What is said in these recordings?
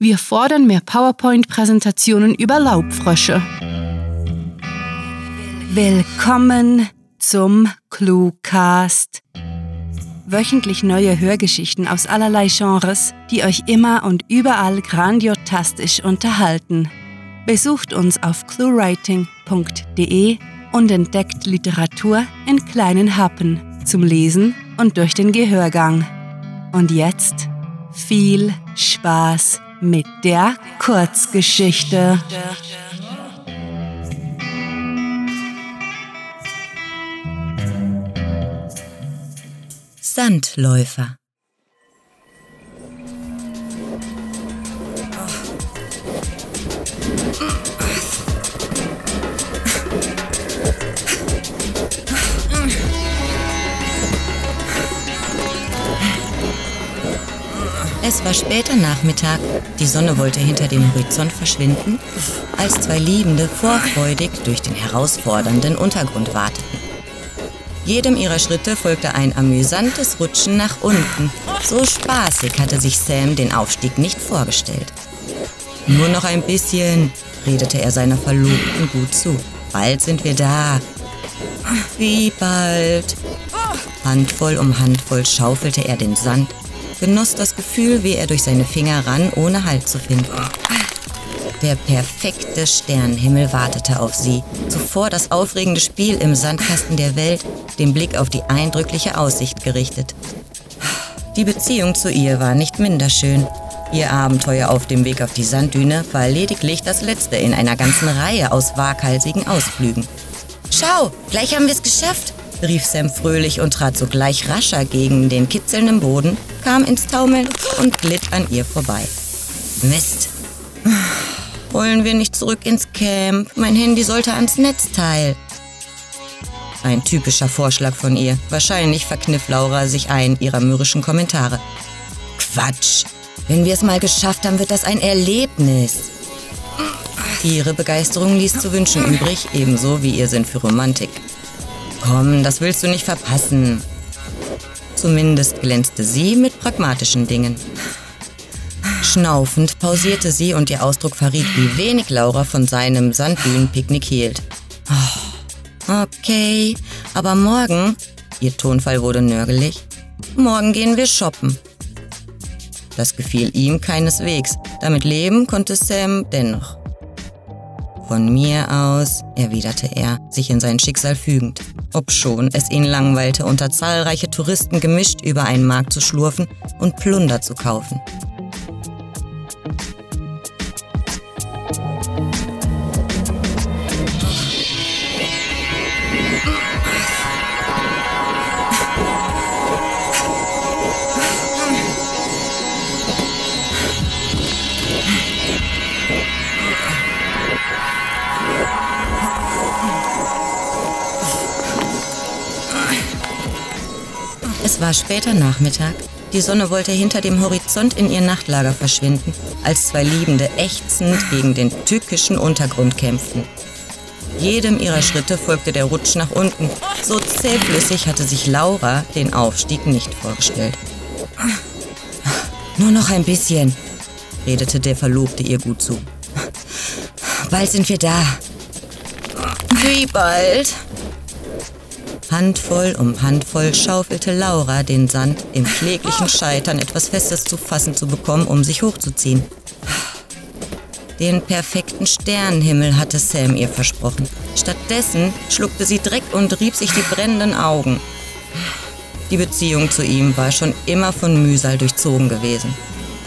Wir fordern mehr PowerPoint-Präsentationen über Laubfrösche. Willkommen zum Cluecast. Wöchentlich neue Hörgeschichten aus allerlei Genres, die euch immer und überall grandiotastisch unterhalten. Besucht uns auf cluewriting.de und entdeckt Literatur in kleinen Happen zum Lesen und durch den Gehörgang. Und jetzt viel Spaß mit der Kurzgeschichte. Sandläufer Es war später Nachmittag, die Sonne wollte hinter dem Horizont verschwinden, als zwei Liebende vorfreudig durch den herausfordernden Untergrund warteten. Jedem ihrer Schritte folgte ein amüsantes Rutschen nach unten. So spaßig hatte sich Sam den Aufstieg nicht vorgestellt. Nur noch ein bisschen, redete er seiner Verlobten gut zu. Bald sind wir da. Wie bald? Handvoll um Handvoll schaufelte er den Sand genoss das Gefühl, wie er durch seine Finger rann, ohne Halt zu finden. Der perfekte Sternenhimmel wartete auf sie. Zuvor das aufregende Spiel im Sandkasten der Welt, den Blick auf die eindrückliche Aussicht gerichtet. Die Beziehung zu ihr war nicht minder schön. Ihr Abenteuer auf dem Weg auf die Sanddüne war lediglich das letzte in einer ganzen Reihe aus waghalsigen Ausflügen. Schau, gleich haben wir es geschafft, rief Sam fröhlich und trat sogleich rascher gegen den kitzelnden Boden, kam ins Taumeln und glitt an ihr vorbei. Mist. Wollen wir nicht zurück ins Camp? Mein Handy sollte ans Netzteil. Ein typischer Vorschlag von ihr. Wahrscheinlich verkniff Laura sich einen ihrer mürrischen Kommentare. Quatsch. Wenn wir es mal geschafft haben, wird das ein Erlebnis. Ihre Begeisterung ließ zu wünschen übrig, ebenso wie ihr Sinn für Romantik. Komm, das willst du nicht verpassen. Zumindest glänzte sie mit pragmatischen Dingen. Schnaufend pausierte sie und ihr Ausdruck verriet, wie wenig Laura von seinem Sanddünenpicknick hielt. Oh, okay, aber morgen, ihr Tonfall wurde nörgelig, morgen gehen wir shoppen. Das gefiel ihm keineswegs. Damit leben konnte Sam dennoch. Von mir aus, erwiderte er, sich in sein Schicksal fügend obschon es ihn langweilte, unter zahlreiche Touristen gemischt über einen Markt zu schlurfen und Plunder zu kaufen. Es war später Nachmittag. Die Sonne wollte hinter dem Horizont in ihr Nachtlager verschwinden, als zwei Liebende ächzend gegen den tückischen Untergrund kämpften. Jedem ihrer Schritte folgte der Rutsch nach unten. So zähflüssig hatte sich Laura den Aufstieg nicht vorgestellt. Nur noch ein bisschen, redete der Verlobte ihr gut zu. Bald sind wir da. Wie bald? Handvoll um Handvoll schaufelte Laura den Sand im kläglichen Scheitern, etwas Festes zu fassen zu bekommen, um sich hochzuziehen. Den perfekten Sternenhimmel hatte Sam ihr versprochen. Stattdessen schluckte sie Dreck und rieb sich die brennenden Augen. Die Beziehung zu ihm war schon immer von Mühsal durchzogen gewesen.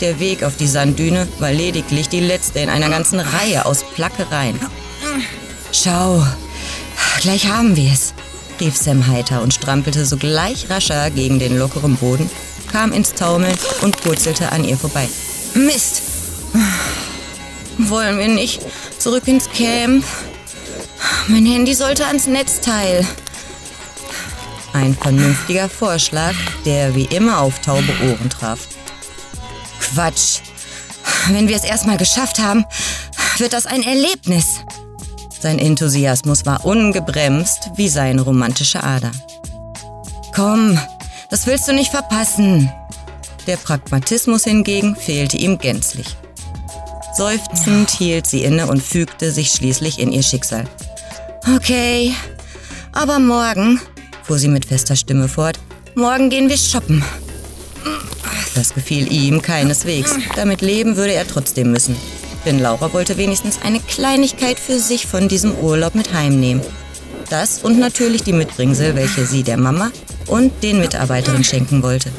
Der Weg auf die Sanddüne war lediglich die letzte in einer ganzen Reihe aus Plackereien. Schau, gleich haben wir es rief Sam heiter und strampelte sogleich rascher gegen den lockeren Boden, kam ins Taumeln und purzelte an ihr vorbei. Mist! Wollen wir nicht zurück ins Camp? Mein Handy sollte ans Netzteil. Ein vernünftiger Vorschlag, der wie immer auf taube Ohren traf. Quatsch. Wenn wir es erstmal geschafft haben, wird das ein Erlebnis. Sein Enthusiasmus war ungebremst wie seine romantische Ader. Komm, das willst du nicht verpassen. Der Pragmatismus hingegen fehlte ihm gänzlich. Seufzend hielt sie inne und fügte sich schließlich in ihr Schicksal. Okay, aber morgen, fuhr sie mit fester Stimme fort, morgen gehen wir shoppen. Das gefiel ihm keineswegs. Damit leben würde er trotzdem müssen. Denn Laura wollte wenigstens eine Kleinigkeit für sich von diesem Urlaub mit heimnehmen. Das und natürlich die Mitbringsel, welche sie der Mama und den Mitarbeiterinnen schenken wollte.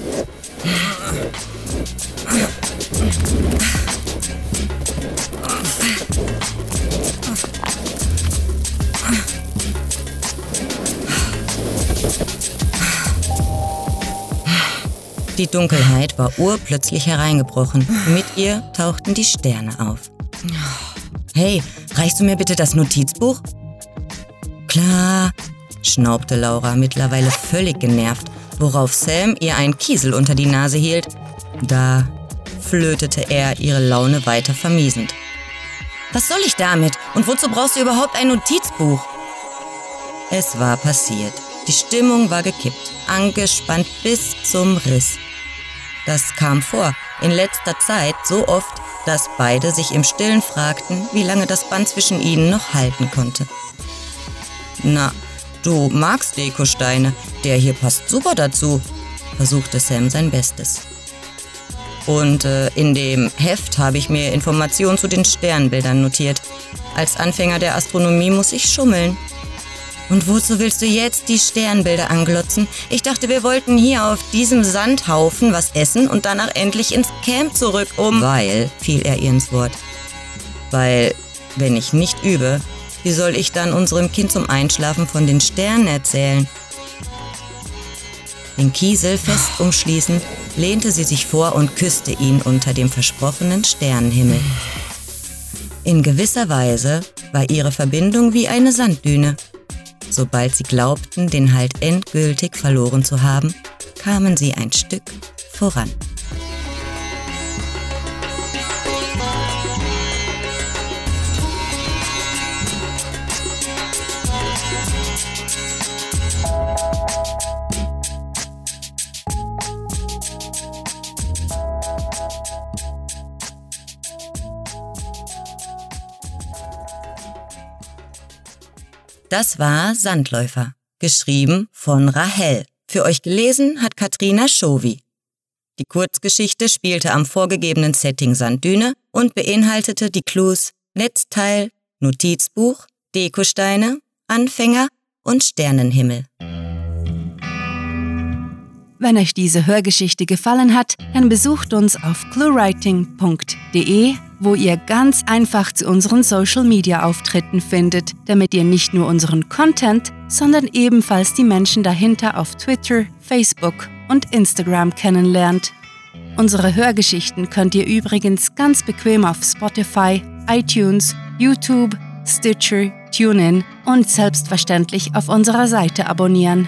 Die Dunkelheit war urplötzlich hereingebrochen. Mit ihr tauchten die Sterne auf. Hey, reichst du mir bitte das Notizbuch? Klar, schnaubte Laura, mittlerweile völlig genervt, worauf Sam ihr einen Kiesel unter die Nase hielt. Da flötete er ihre Laune weiter vermiesend. Was soll ich damit? Und wozu brauchst du überhaupt ein Notizbuch? Es war passiert. Die Stimmung war gekippt, angespannt bis zum Riss. Das kam vor, in letzter Zeit so oft, dass beide sich im Stillen fragten, wie lange das Band zwischen ihnen noch halten konnte. Na, du magst Dekosteine, der hier passt super dazu, versuchte Sam sein Bestes. Und äh, in dem Heft habe ich mir Informationen zu den Sternbildern notiert. Als Anfänger der Astronomie muss ich schummeln. Und wozu willst du jetzt die Sternbilder anglotzen? Ich dachte, wir wollten hier auf diesem Sandhaufen was essen und danach endlich ins Camp zurück, um... Weil, fiel er ihr ins Wort. Weil, wenn ich nicht übe, wie soll ich dann unserem Kind zum Einschlafen von den Sternen erzählen? Den Kiesel fest umschließend, lehnte sie sich vor und küsste ihn unter dem versprochenen Sternenhimmel. In gewisser Weise war ihre Verbindung wie eine Sanddüne. Sobald sie glaubten, den Halt endgültig verloren zu haben, kamen sie ein Stück voran. Das war Sandläufer, geschrieben von Rahel. Für euch gelesen hat Katrina Schovi. Die Kurzgeschichte spielte am vorgegebenen Setting Sanddüne und beinhaltete die Clues Netzteil, Notizbuch, Dekosteine, Anfänger und Sternenhimmel. Wenn euch diese Hörgeschichte gefallen hat, dann besucht uns auf cluewriting.de, wo ihr ganz einfach zu unseren Social Media Auftritten findet, damit ihr nicht nur unseren Content, sondern ebenfalls die Menschen dahinter auf Twitter, Facebook und Instagram kennenlernt. Unsere Hörgeschichten könnt ihr übrigens ganz bequem auf Spotify, iTunes, YouTube, Stitcher, TuneIn und selbstverständlich auf unserer Seite abonnieren.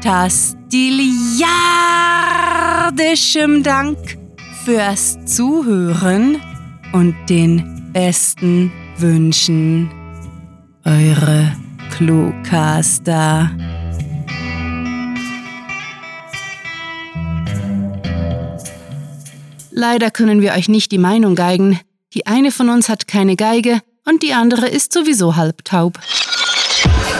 fantastiliardischem Dank fürs Zuhören und den besten Wünschen. Eure Cluecaster. Leider können wir euch nicht die Meinung geigen. Die eine von uns hat keine Geige und die andere ist sowieso halbtaub.